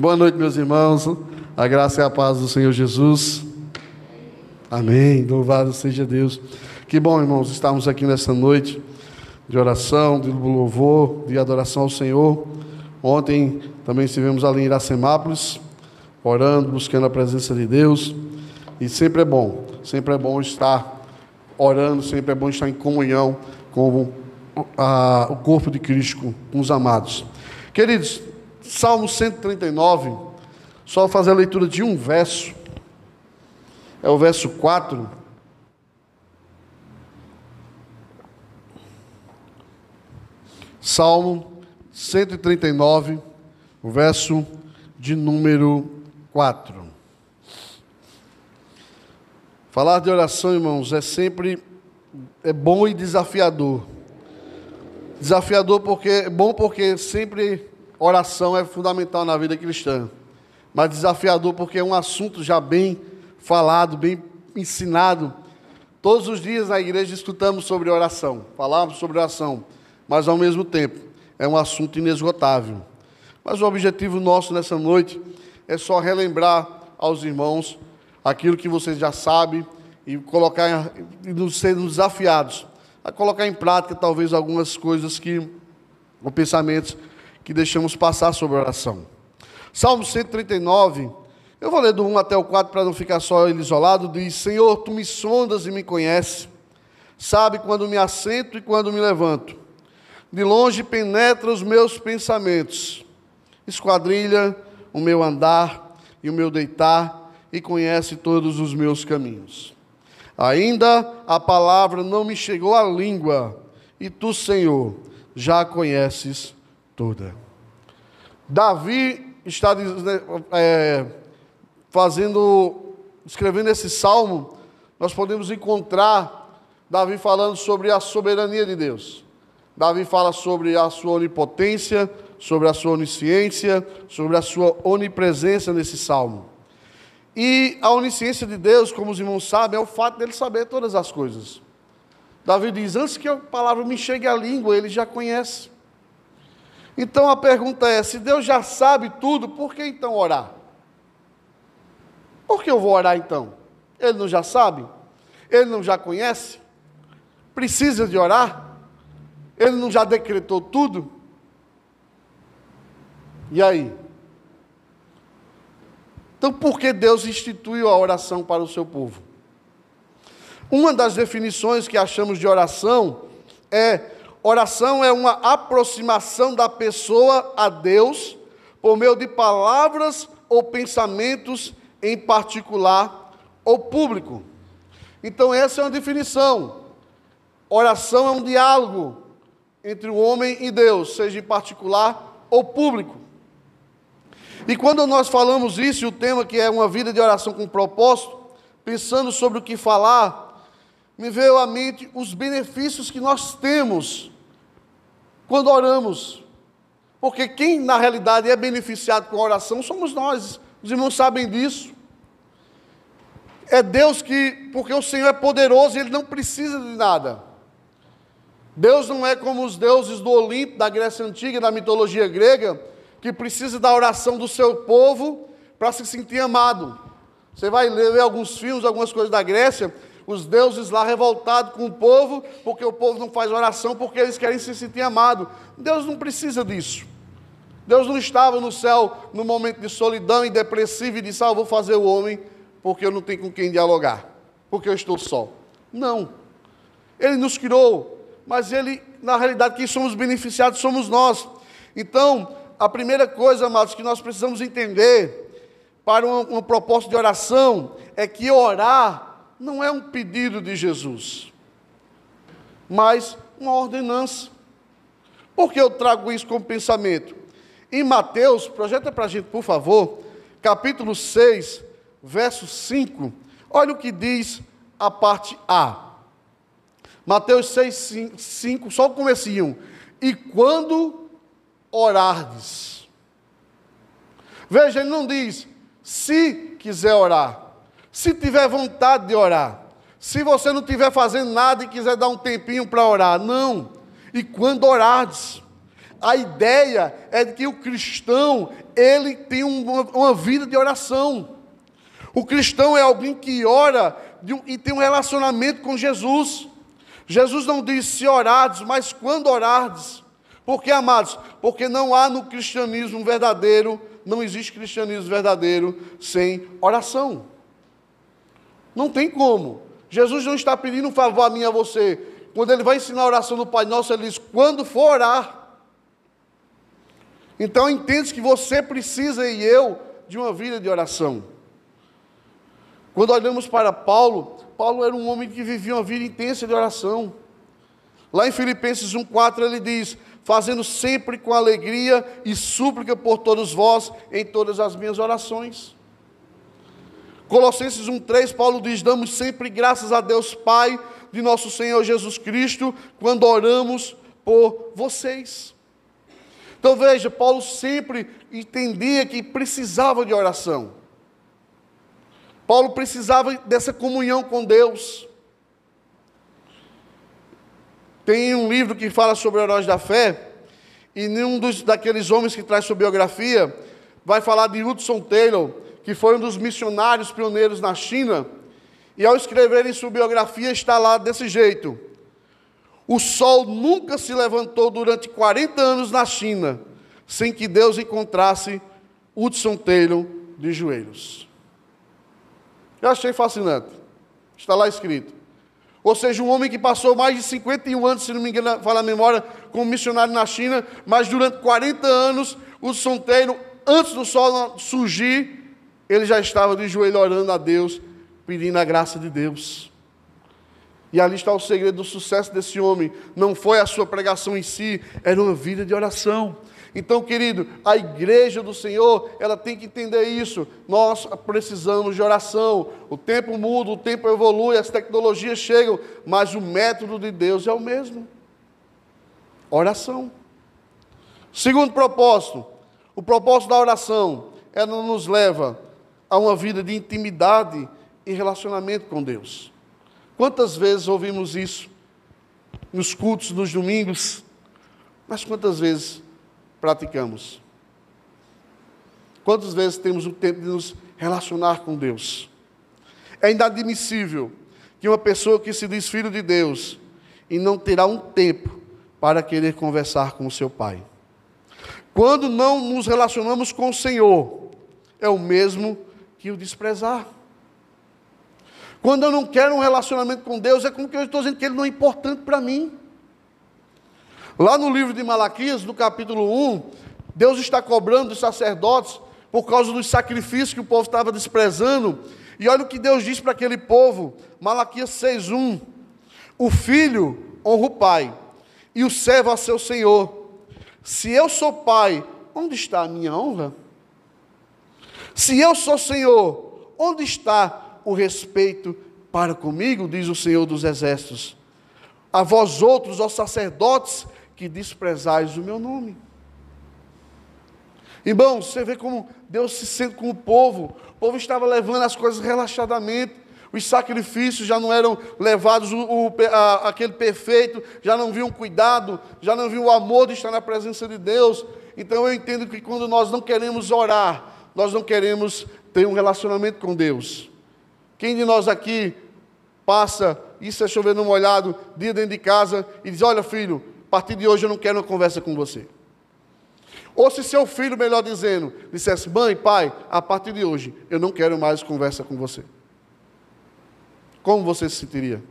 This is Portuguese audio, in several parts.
Boa noite, meus irmãos. A graça e a paz do Senhor Jesus. Amém. Louvado seja Deus. Que bom, irmãos, estarmos aqui nessa noite de oração, de louvor, de adoração ao Senhor. Ontem também estivemos ali em Iracemápolis, orando, buscando a presença de Deus. E sempre é bom, sempre é bom estar orando, sempre é bom estar em comunhão com a, o corpo de Cristo, com os amados. Queridos, Salmo 139, só fazer a leitura de um verso, é o verso 4. Salmo 139, o verso de número 4. Falar de oração, irmãos, é sempre é bom e desafiador. Desafiador porque é bom porque sempre oração é fundamental na vida cristã, mas desafiador porque é um assunto já bem falado, bem ensinado. Todos os dias na igreja escutamos sobre oração, falamos sobre oração, mas ao mesmo tempo é um assunto inesgotável. Mas o objetivo nosso nessa noite é só relembrar aos irmãos aquilo que vocês já sabem e colocar e serem desafiados a colocar em prática talvez algumas coisas que ou pensamentos que deixamos passar sobre a oração. Salmo 139, eu vou ler do 1 até o 4 para não ficar só ele isolado, diz: Senhor, tu me sondas e me conheces, sabe quando me assento e quando me levanto. De longe penetra os meus pensamentos, esquadrilha o meu andar e o meu deitar, e conhece todos os meus caminhos. Ainda a palavra não me chegou à língua, e tu, Senhor, já conheces toda. Davi está né, é, fazendo, escrevendo esse salmo, nós podemos encontrar Davi falando sobre a soberania de Deus. Davi fala sobre a sua onipotência, sobre a sua onisciência, sobre a sua onipresença nesse salmo. E a onisciência de Deus, como os irmãos sabem, é o fato dele saber todas as coisas. Davi diz: Antes que a palavra me chegue à língua, ele já conhece. Então a pergunta é: se Deus já sabe tudo, por que então orar? Por que eu vou orar então? Ele não já sabe? Ele não já conhece? Precisa de orar? Ele não já decretou tudo? E aí? Então, por que Deus instituiu a oração para o seu povo? Uma das definições que achamos de oração é Oração é uma aproximação da pessoa a Deus por meio de palavras ou pensamentos em particular ou público. Então, essa é uma definição. Oração é um diálogo entre o homem e Deus, seja em particular ou público. E quando nós falamos isso, o tema que é uma vida de oração com propósito, pensando sobre o que falar, me veio à mente os benefícios que nós temos quando oramos. Porque quem na realidade é beneficiado com a oração somos nós. Os irmãos sabem disso. É Deus que, porque o Senhor é poderoso Ele não precisa de nada. Deus não é como os deuses do Olimpo, da Grécia Antiga, da mitologia grega, que precisa da oração do seu povo para se sentir amado. Você vai ler alguns filmes, algumas coisas da Grécia, os deuses lá revoltados com o povo, porque o povo não faz oração, porque eles querem se sentir amado. Deus não precisa disso. Deus não estava no céu no momento de solidão e depressivo e disse: Ah, vou fazer o homem porque eu não tenho com quem dialogar, porque eu estou só. Não. Ele nos criou, mas ele, na realidade, quem somos beneficiados somos nós. Então, a primeira coisa, amados, que nós precisamos entender para um, um propósito de oração é que orar não é um pedido de Jesus, mas uma ordenança. Por que eu trago isso como pensamento? Em Mateus, projeta para a gente, por favor, capítulo 6, verso 5, olha o que diz a parte A. Mateus 6, 5, só o comecinho. E quando orardes. Veja, ele não diz, se quiser orar. Se tiver vontade de orar, se você não estiver fazendo nada e quiser dar um tempinho para orar, não. E quando orardes, A ideia é de que o cristão, ele tem uma, uma vida de oração. O cristão é alguém que ora e tem um relacionamento com Jesus. Jesus não disse se orardes, mas quando orardes. Por que, amados? Porque não há no cristianismo verdadeiro, não existe cristianismo verdadeiro sem oração. Não tem como. Jesus não está pedindo um favor a mim a você. Quando ele vai ensinar a oração do Pai Nosso, ele diz: quando for orar. Então entende que você precisa e eu de uma vida de oração. Quando olhamos para Paulo, Paulo era um homem que vivia uma vida intensa de oração. Lá em Filipenses 1,4 ele diz: Fazendo sempre com alegria e súplica por todos vós em todas as minhas orações. Colossenses 1,3, Paulo diz: Damos sempre graças a Deus Pai de nosso Senhor Jesus Cristo, quando oramos por vocês. Então veja, Paulo sempre entendia que precisava de oração. Paulo precisava dessa comunhão com Deus. Tem um livro que fala sobre heróis da fé, e nenhum dos, daqueles homens que traz sua biografia vai falar de Hudson Taylor, que foi um dos missionários pioneiros na China, e ao escrever em sua biografia está lá desse jeito: O sol nunca se levantou durante 40 anos na China sem que Deus encontrasse Hudson Taylor de joelhos. Eu achei fascinante. Está lá escrito. Ou seja, um homem que passou mais de 51 anos, se não me engano, fala a memória, como missionário na China, mas durante 40 anos, Hudson Taylor, antes do sol surgir, ele já estava de joelho orando a Deus, pedindo a graça de Deus. E ali está o segredo do sucesso desse homem. Não foi a sua pregação em si, era uma vida de oração. Então, querido, a igreja do Senhor, ela tem que entender isso. Nós precisamos de oração. O tempo muda, o tempo evolui, as tecnologias chegam, mas o método de Deus é o mesmo. Oração. Segundo propósito, o propósito da oração, ela nos leva a uma vida de intimidade e relacionamento com Deus. Quantas vezes ouvimos isso nos cultos, nos domingos, mas quantas vezes praticamos? Quantas vezes temos o tempo de nos relacionar com Deus? É inadmissível que uma pessoa que se diz filho de Deus e não terá um tempo para querer conversar com o seu Pai. Quando não nos relacionamos com o Senhor, é o mesmo que o desprezar. Quando eu não quero um relacionamento com Deus, é como que eu estou dizendo que Ele não é importante para mim. Lá no livro de Malaquias, no capítulo 1, Deus está cobrando dos sacerdotes por causa dos sacrifícios que o povo estava desprezando. E olha o que Deus diz para aquele povo, Malaquias 6:1. O filho honra o pai, e o servo a seu senhor. Se eu sou pai, onde está a minha honra? Se eu sou senhor, onde está o respeito para comigo? Diz o Senhor dos exércitos. A vós outros, ó sacerdotes, que desprezais o meu nome. Irmãos, você vê como Deus se sente com o povo. O povo estava levando as coisas relaxadamente. Os sacrifícios já não eram levados, o, o, a, aquele perfeito, já não viam cuidado, já não viam o amor de estar na presença de Deus. Então eu entendo que quando nós não queremos orar, nós não queremos ter um relacionamento com Deus. Quem de nós aqui passa, isso é chovendo molhado, dia dentro de casa, e diz: Olha, filho, a partir de hoje eu não quero uma conversa com você. Ou se seu filho, melhor dizendo, dissesse, mãe, pai, a partir de hoje eu não quero mais conversa com você. Como você se sentiria?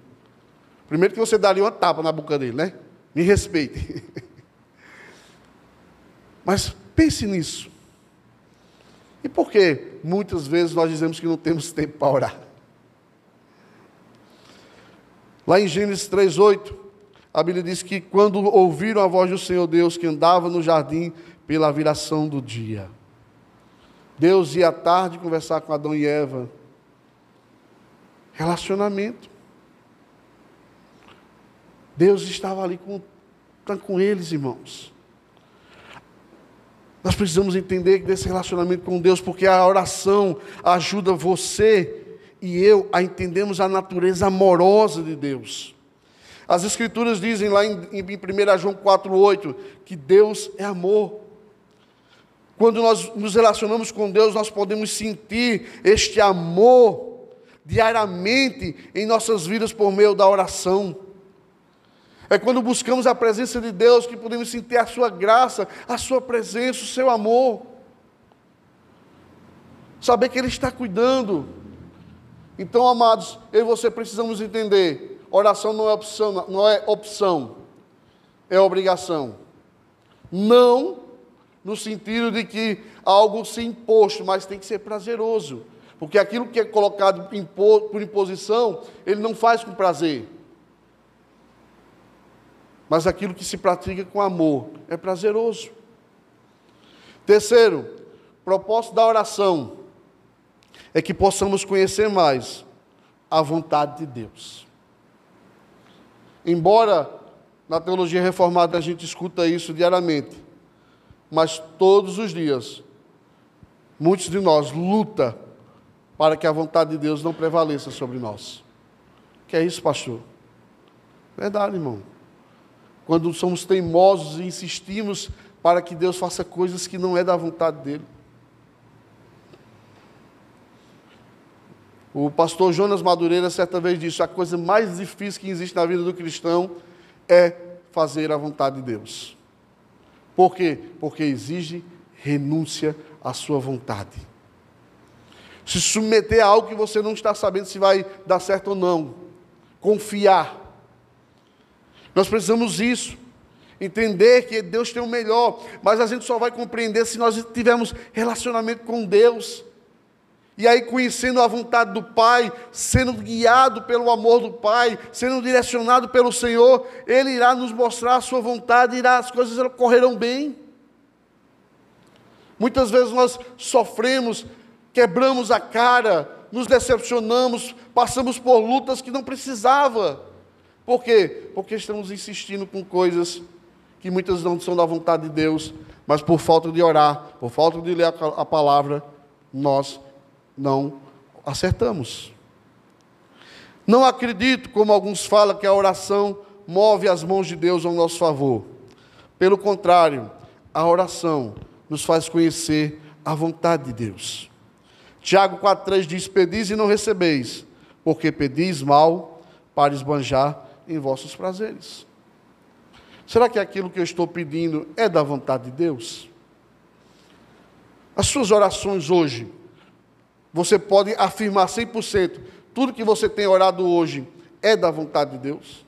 Primeiro que você daria uma tapa na boca dele, né? Me respeite. Mas pense nisso. E por que muitas vezes nós dizemos que não temos tempo para orar? Lá em Gênesis 3,8, a Bíblia diz que quando ouviram a voz do Senhor Deus que andava no jardim pela viração do dia, Deus ia à tarde conversar com Adão e Eva. Relacionamento. Deus estava ali com, com eles, irmãos. Nós precisamos entender desse relacionamento com Deus, porque a oração ajuda você e eu a entendermos a natureza amorosa de Deus. As Escrituras dizem lá em, em 1 João 4,8 que Deus é amor. Quando nós nos relacionamos com Deus, nós podemos sentir este amor diariamente em nossas vidas por meio da oração. É quando buscamos a presença de Deus que podemos sentir a Sua graça, a Sua presença, o Seu amor. Saber que Ele está cuidando. Então, amados, eu e você precisamos entender: oração não é opção, não é opção, é obrigação. Não no sentido de que algo se imposto, mas tem que ser prazeroso. Porque aquilo que é colocado por imposição, ele não faz com prazer. Mas aquilo que se pratica com amor é prazeroso. Terceiro, propósito da oração é que possamos conhecer mais a vontade de Deus. Embora na teologia reformada a gente escuta isso diariamente, mas todos os dias, muitos de nós luta para que a vontade de Deus não prevaleça sobre nós. Que é isso, pastor? Verdade, irmão. Quando somos teimosos e insistimos para que Deus faça coisas que não é da vontade dele. O pastor Jonas Madureira certa vez disse: a coisa mais difícil que existe na vida do cristão é fazer a vontade de Deus. Por quê? Porque exige renúncia à sua vontade. Se submeter a algo que você não está sabendo se vai dar certo ou não. Confiar. Nós precisamos isso. Entender que Deus tem o melhor, mas a gente só vai compreender se nós tivermos relacionamento com Deus. E aí, conhecendo a vontade do Pai, sendo guiado pelo amor do Pai, sendo direcionado pelo Senhor, Ele irá nos mostrar a Sua vontade, irá, as coisas correrão bem. Muitas vezes nós sofremos, quebramos a cara, nos decepcionamos, passamos por lutas que não precisava. Por quê? Porque estamos insistindo com coisas que muitas não são da vontade de Deus, mas por falta de orar, por falta de ler a palavra, nós não acertamos. Não acredito, como alguns falam, que a oração move as mãos de Deus ao nosso favor. Pelo contrário, a oração nos faz conhecer a vontade de Deus. Tiago 4,3 diz: Pedis e não recebeis, porque pedis mal para esbanjar em vossos prazeres. Será que aquilo que eu estou pedindo é da vontade de Deus? As suas orações hoje você pode afirmar 100%: tudo que você tem orado hoje é da vontade de Deus?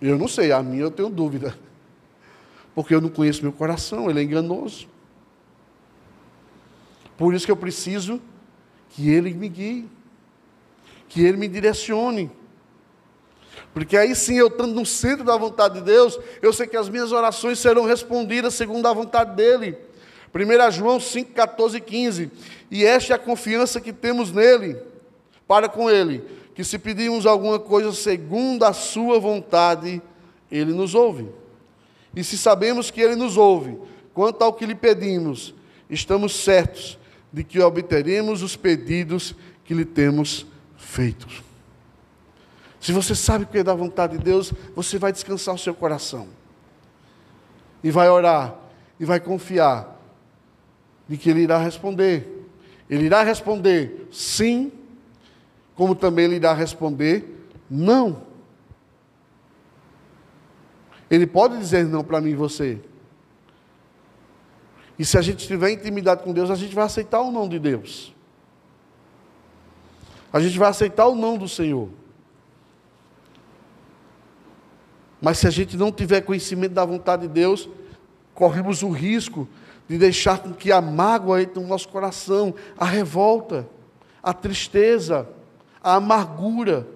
Eu não sei, a minha eu tenho dúvida. Porque eu não conheço meu coração, ele é enganoso. Por isso que eu preciso que ele me guie, que ele me direcione. Porque aí sim, eu estando no centro da vontade de Deus, eu sei que as minhas orações serão respondidas segundo a vontade dEle. 1 João 5, 14 e 15. E esta é a confiança que temos nele, para com ele, que se pedirmos alguma coisa segundo a sua vontade, ele nos ouve. E se sabemos que ele nos ouve, quanto ao que lhe pedimos, estamos certos de que obteremos os pedidos que lhe temos feito. Se você sabe que é da vontade de Deus, você vai descansar o seu coração. E vai orar, e vai confiar de que ele irá responder. Ele irá responder sim, como também ele irá responder não. Ele pode dizer não para mim e você. E se a gente tiver intimidade com Deus, a gente vai aceitar o não de Deus. A gente vai aceitar o não do Senhor. Mas se a gente não tiver conhecimento da vontade de Deus, corremos o risco de deixar com que a mágoa entre no nosso coração, a revolta, a tristeza, a amargura.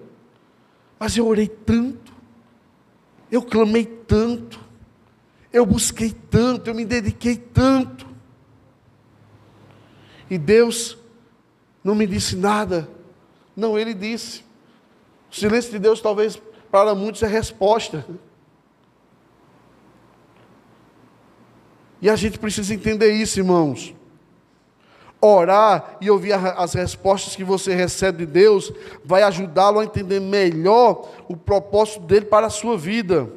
Mas eu orei tanto, eu clamei tanto, eu busquei tanto, eu me dediquei tanto. E Deus não me disse nada. Não, Ele disse. O silêncio de Deus talvez para muitos é resposta. E a gente precisa entender isso, irmãos. Orar e ouvir as respostas que você recebe de Deus vai ajudá-lo a entender melhor o propósito dele para a sua vida.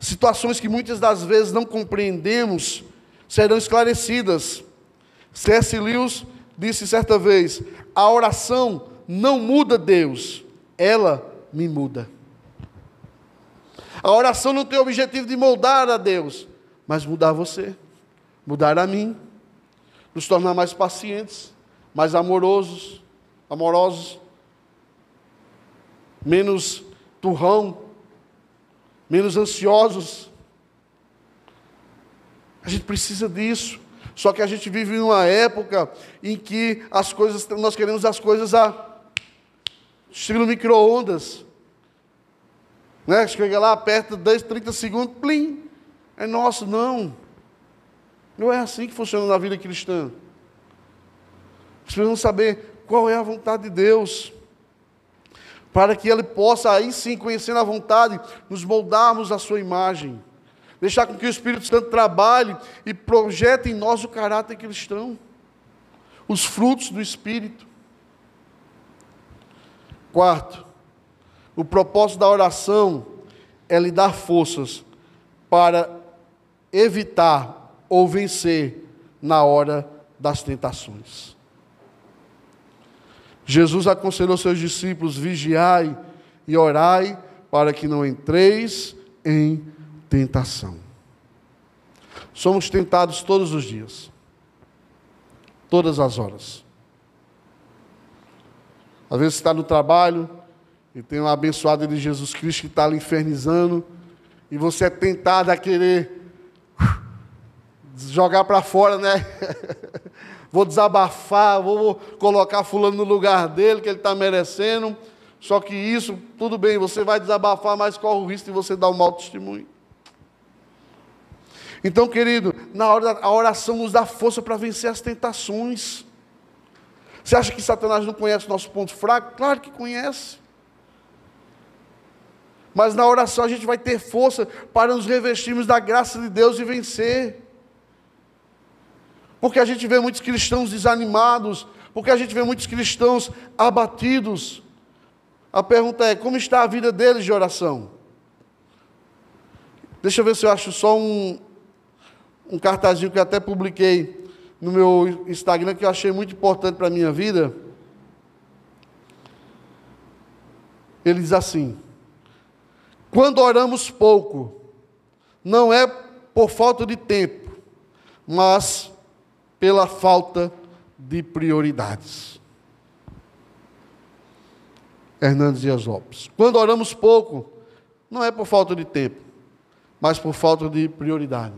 Situações que muitas das vezes não compreendemos serão esclarecidas. C.S. Lewis disse certa vez: a oração não muda Deus, ela me muda. A oração não tem o objetivo de moldar a Deus, mas mudar você, mudar a mim, nos tornar mais pacientes, mais amorosos, amorosos, menos turrão, menos ansiosos. A gente precisa disso. Só que a gente vive numa época em que as coisas, nós queremos as coisas a estilo micro-ondas. Né? Chega lá, aperta 10, 30 segundos, plim. É nosso, não. Não é assim que funciona na vida cristã. Precisamos saber qual é a vontade de Deus. Para que Ele possa, aí sim, conhecendo a vontade, nos moldarmos a Sua imagem. Deixar com que o Espírito Santo trabalhe e projete em nós o caráter cristão. Os frutos do Espírito. Quarto, o propósito da oração é lhe dar forças para evitar ou vencer na hora das tentações. Jesus aconselhou seus discípulos: vigiai e orai para que não entreis em tentação. Somos tentados todos os dias, todas as horas. Às vezes está no trabalho e tem uma abençoada de Jesus Cristo que está ali infernizando e você é tentado a querer jogar para fora, né? vou desabafar, vou colocar fulano no lugar dele, que ele está merecendo. Só que isso, tudo bem, você vai desabafar, mas corre o risco de você dar um mau testemunho. Então, querido, na hora da oração nos dá força para vencer as tentações. Você acha que Satanás não conhece o nosso ponto fraco? Claro que conhece. Mas na oração a gente vai ter força para nos revestirmos da graça de Deus e vencer. Porque a gente vê muitos cristãos desanimados, porque a gente vê muitos cristãos abatidos. A pergunta é: como está a vida deles de oração? Deixa eu ver se eu acho só um, um cartazinho que eu até publiquei no meu Instagram que eu achei muito importante para a minha vida. Ele diz assim: quando oramos pouco, não é por falta de tempo, mas pela falta de prioridades. Hernandes Dias Lopes. Quando oramos pouco, não é por falta de tempo, mas por falta de prioridade.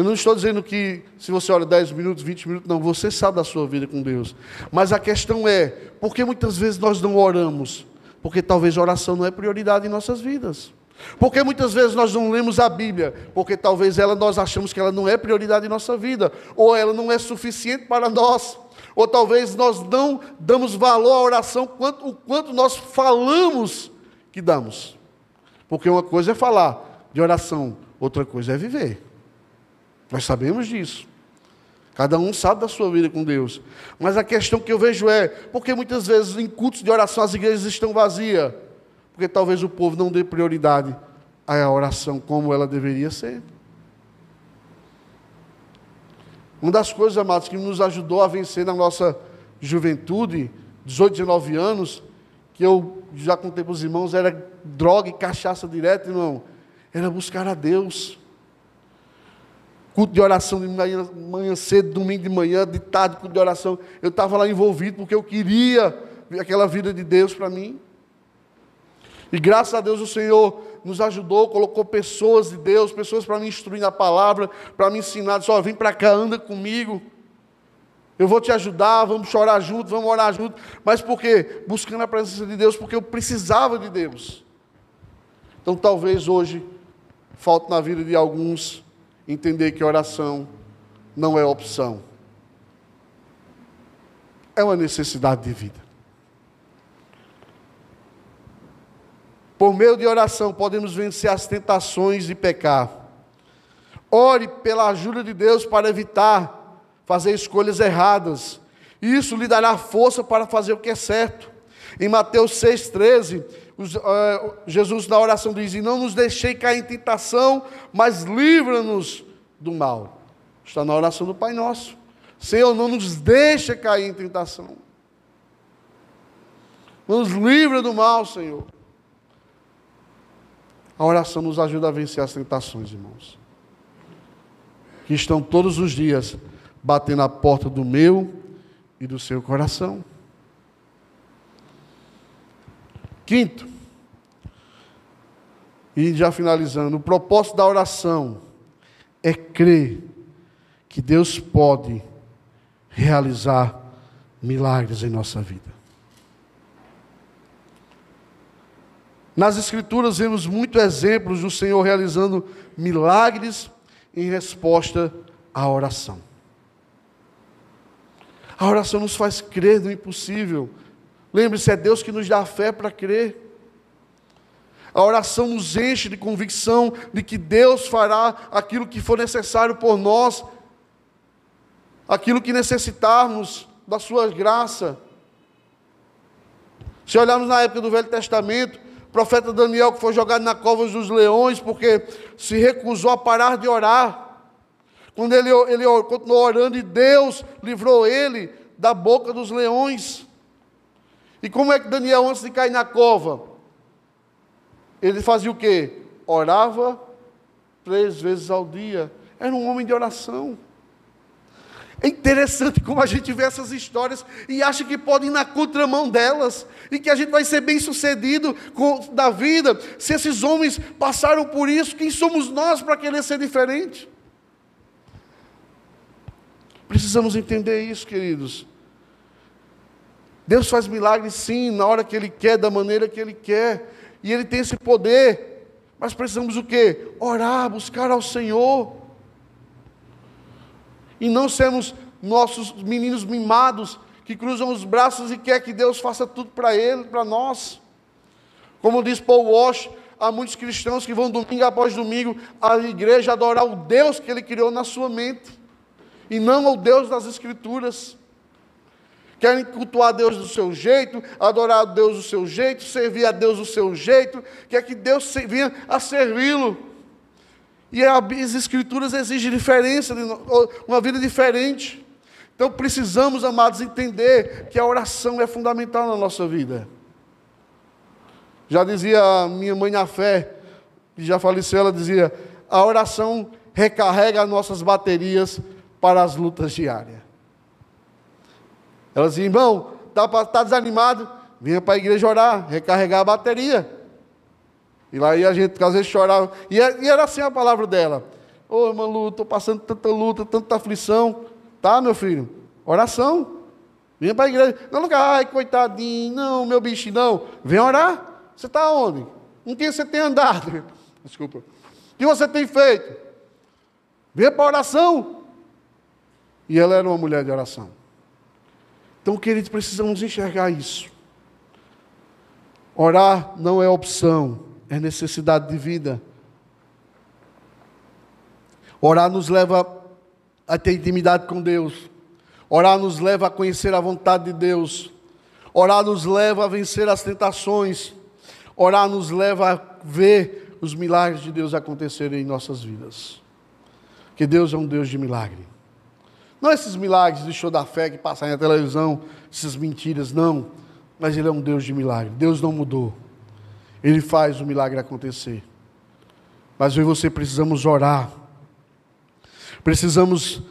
Eu não estou dizendo que se você ora 10 minutos, 20 minutos, não, você sabe da sua vida com Deus. Mas a questão é, por que muitas vezes nós não oramos? Porque talvez a oração não é prioridade em nossas vidas. Porque muitas vezes nós não lemos a Bíblia, porque talvez ela nós achamos que ela não é prioridade em nossa vida, ou ela não é suficiente para nós, ou talvez nós não damos valor à oração quanto, o quanto nós falamos que damos. Porque uma coisa é falar de oração, outra coisa é viver. Nós sabemos disso. Cada um sabe da sua vida com Deus. Mas a questão que eu vejo é, porque muitas vezes em cultos de oração as igrejas estão vazias? Porque talvez o povo não dê prioridade à oração como ela deveria ser. Uma das coisas, amados, que nos ajudou a vencer na nossa juventude, 18, 19 anos, que eu já contei para os irmãos, era droga e cachaça direto, irmão. Era buscar a Deus culto de oração de manhã, manhã cedo, domingo de manhã, de tarde, culto de oração. Eu estava lá envolvido porque eu queria aquela vida de Deus para mim. E graças a Deus o Senhor nos ajudou, colocou pessoas de Deus, pessoas para me instruir na palavra, para me ensinar, só vem para cá, anda comigo. Eu vou te ajudar, vamos chorar juntos, vamos orar juntos. Mas por quê? Buscando a presença de Deus, porque eu precisava de Deus. Então talvez hoje falte na vida de alguns entender que oração não é opção, é uma necessidade de vida. Por meio de oração, podemos vencer as tentações e pecar. Ore pela ajuda de Deus para evitar fazer escolhas erradas. Isso lhe dará força para fazer o que é certo. Em Mateus 6,13, uh, Jesus na oração diz: E não nos deixei cair em tentação, mas livra-nos do mal. Está na oração do Pai Nosso. Senhor, não nos deixa cair em tentação. Nos livra do mal, Senhor. A oração nos ajuda a vencer as tentações, irmãos. Que estão todos os dias batendo a porta do meu e do seu coração. Quinto, e já finalizando, o propósito da oração é crer que Deus pode realizar milagres em nossa vida. Nas Escrituras vemos muitos exemplos do Senhor realizando milagres em resposta à oração. A oração nos faz crer no impossível. Lembre-se, é Deus que nos dá a fé para crer. A oração nos enche de convicção de que Deus fará aquilo que for necessário por nós, aquilo que necessitarmos da Sua graça. Se olharmos na época do Velho Testamento, o profeta Daniel, que foi jogado na cova dos leões, porque se recusou a parar de orar. Quando ele, ele continuou orando e Deus livrou ele da boca dos leões. E como é que Daniel, antes de cair na cova, ele fazia o quê? Orava três vezes ao dia. Era um homem de oração. É interessante como a gente vê essas histórias e acha que pode ir na contramão delas e que a gente vai ser bem sucedido com, da vida. Se esses homens passaram por isso, quem somos nós para querer ser diferente? Precisamos entender isso, queridos. Deus faz milagres sim, na hora que Ele quer, da maneira que Ele quer. E Ele tem esse poder. Mas precisamos o quê? Orar, buscar ao Senhor. E não sermos nossos meninos mimados que cruzam os braços e quer que Deus faça tudo para ele, para nós. Como diz Paul Walsh, há muitos cristãos que vão domingo após domingo à igreja adorar o Deus que ele criou na sua mente, e não o Deus das Escrituras querem cultuar Deus do seu jeito, adorar a Deus do seu jeito, servir a Deus do seu jeito, quer que Deus venha a servi-lo. E as Escrituras exigem diferença, uma vida diferente. Então precisamos, amados, entender que a oração é fundamental na nossa vida. Já dizia minha mãe na fé, que já faleceu, ela dizia: a oração recarrega nossas baterias para as lutas diárias. Ela dizia, irmão, está tá desanimado? Vinha para a igreja orar, recarregar a bateria. E lá ia a gente, às vezes chorava. E, é, era assim a palavra dela. Ô, oh, irmã Lu, estou passando tanta luta, tanta aflição. Tá, meu filho? Oração. Vinha para a igreja. Não, ai, coitadinho, não, meu bicho, não. Vem orar. Você está onde? Com quem você tem andado? Desculpa. O que você tem feito? Venha para a oração. E ela era uma mulher de oração. Então, queridos, precisamos enxergar isso. Orar não é opção, é necessidade de vida. Orar nos leva a ter intimidade com Deus. Orar nos leva a conhecer a vontade de Deus. Orar nos leva a vencer as tentações. Orar nos leva a ver os milagres de Deus acontecerem em nossas vidas. Que Deus é um Deus de milagre. Não esses milagres de show da fé que passam na televisão, essas mentiras, não. Mas Ele é um Deus de milagre. Deus não mudou. Ele faz o milagre acontecer. Mas eu e você precisamos orar. Precisamos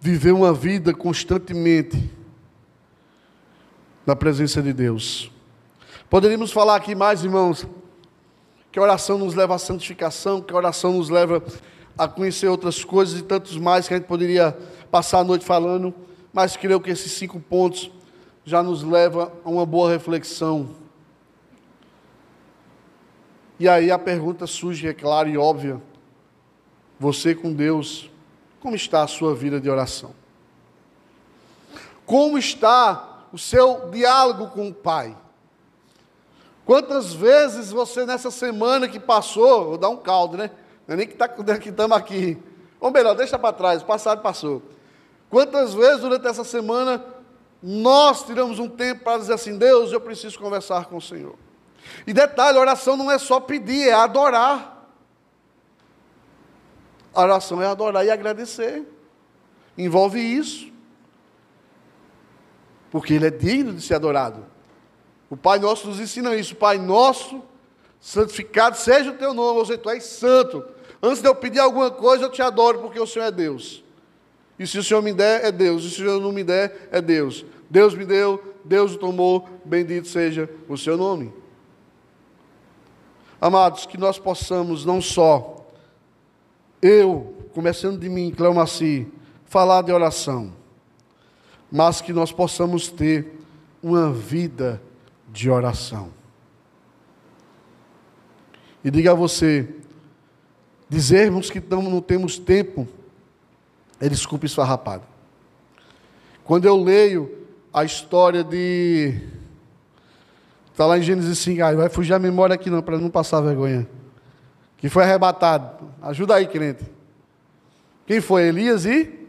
viver uma vida constantemente na presença de Deus. Poderíamos falar aqui mais, irmãos, que a oração nos leva à santificação, que a oração nos leva a conhecer outras coisas e tantos mais que a gente poderia passar a noite falando, mas creio que esses cinco pontos já nos leva a uma boa reflexão. E aí a pergunta surge, é clara e óbvia: você com Deus, como está a sua vida de oração? Como está o seu diálogo com o Pai? Quantas vezes você nessa semana que passou, vou dar um caldo, né? Não é nem que tá, estamos aqui. Ou melhor, deixa para trás, o passado passou. Quantas vezes durante essa semana nós tiramos um tempo para dizer assim: Deus, eu preciso conversar com o Senhor. E detalhe: oração não é só pedir, é adorar. A oração é adorar e agradecer. Envolve isso. Porque Ele é digno de ser adorado. O Pai Nosso nos ensina isso. Pai Nosso, santificado seja o teu nome, ou seja, tu és santo. Antes de eu pedir alguma coisa, eu te adoro, porque o Senhor é Deus. E se o Senhor me der, é Deus. E se o Senhor não me der, é Deus. Deus me deu, Deus o tomou, bendito seja o seu nome. Amados, que nós possamos não só, eu, começando de mim, Cleomaci, falar de oração, mas que nós possamos ter uma vida de oração. E diga a você, dizermos que não temos tempo é desculpa esfarrapada. Quando eu leio a história de. Está lá em Gênesis 5, ah, vai fugir a memória aqui não, para não passar vergonha. Que foi arrebatado. Ajuda aí, crente. Quem foi? Elias e?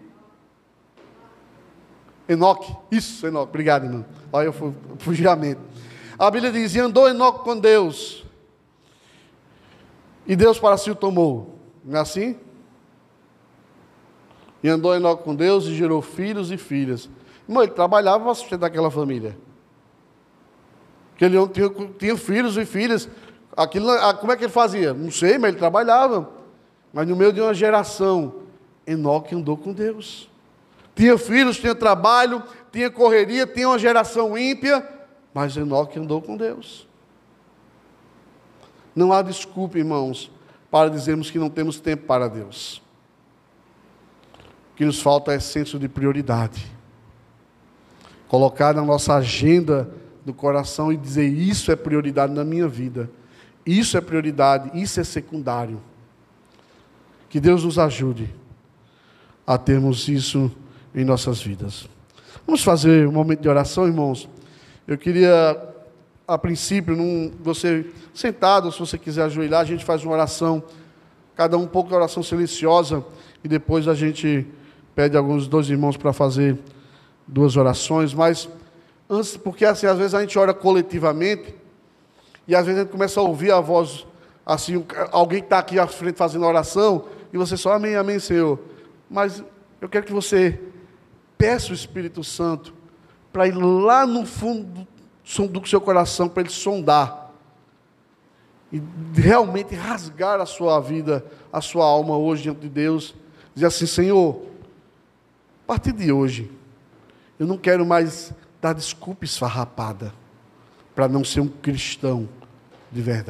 Enoque. Isso, Enoque. Obrigado, irmão. Olha, eu fugi a mente. A Bíblia diz: E andou Enoque com Deus. E Deus para si o tomou. Não é assim? E andou Enoque com Deus e gerou filhos e filhas. Irmão, ele trabalhava para sustentar aquela família. Porque ele tinha, tinha filhos e filhas. Aquilo, como é que ele fazia? Não sei, mas ele trabalhava. Mas no meio de uma geração, Enoque andou com Deus. Tinha filhos, tinha trabalho, tinha correria, tinha uma geração ímpia, mas Enoque andou com Deus. Não há desculpa, irmãos, para dizermos que não temos tempo para Deus que nos falta é senso de prioridade. Colocar na nossa agenda do coração e dizer: Isso é prioridade na minha vida, isso é prioridade, isso é secundário. Que Deus nos ajude a termos isso em nossas vidas. Vamos fazer um momento de oração, irmãos. Eu queria, a princípio, num, você sentado, se você quiser ajoelhar, a gente faz uma oração, cada um um pouco de oração silenciosa, e depois a gente pede alguns dois irmãos para fazer duas orações, mas antes, porque assim, às vezes a gente ora coletivamente e às vezes a gente começa a ouvir a voz, assim, alguém está aqui à frente fazendo oração e você só, amém, amém, Senhor. Mas eu quero que você peça o Espírito Santo para ir lá no fundo do seu coração, para ele sondar e realmente rasgar a sua vida, a sua alma hoje diante de Deus. Dizer assim, Senhor, a partir de hoje, eu não quero mais dar desculpa esfarrapada para não ser um cristão de verdade.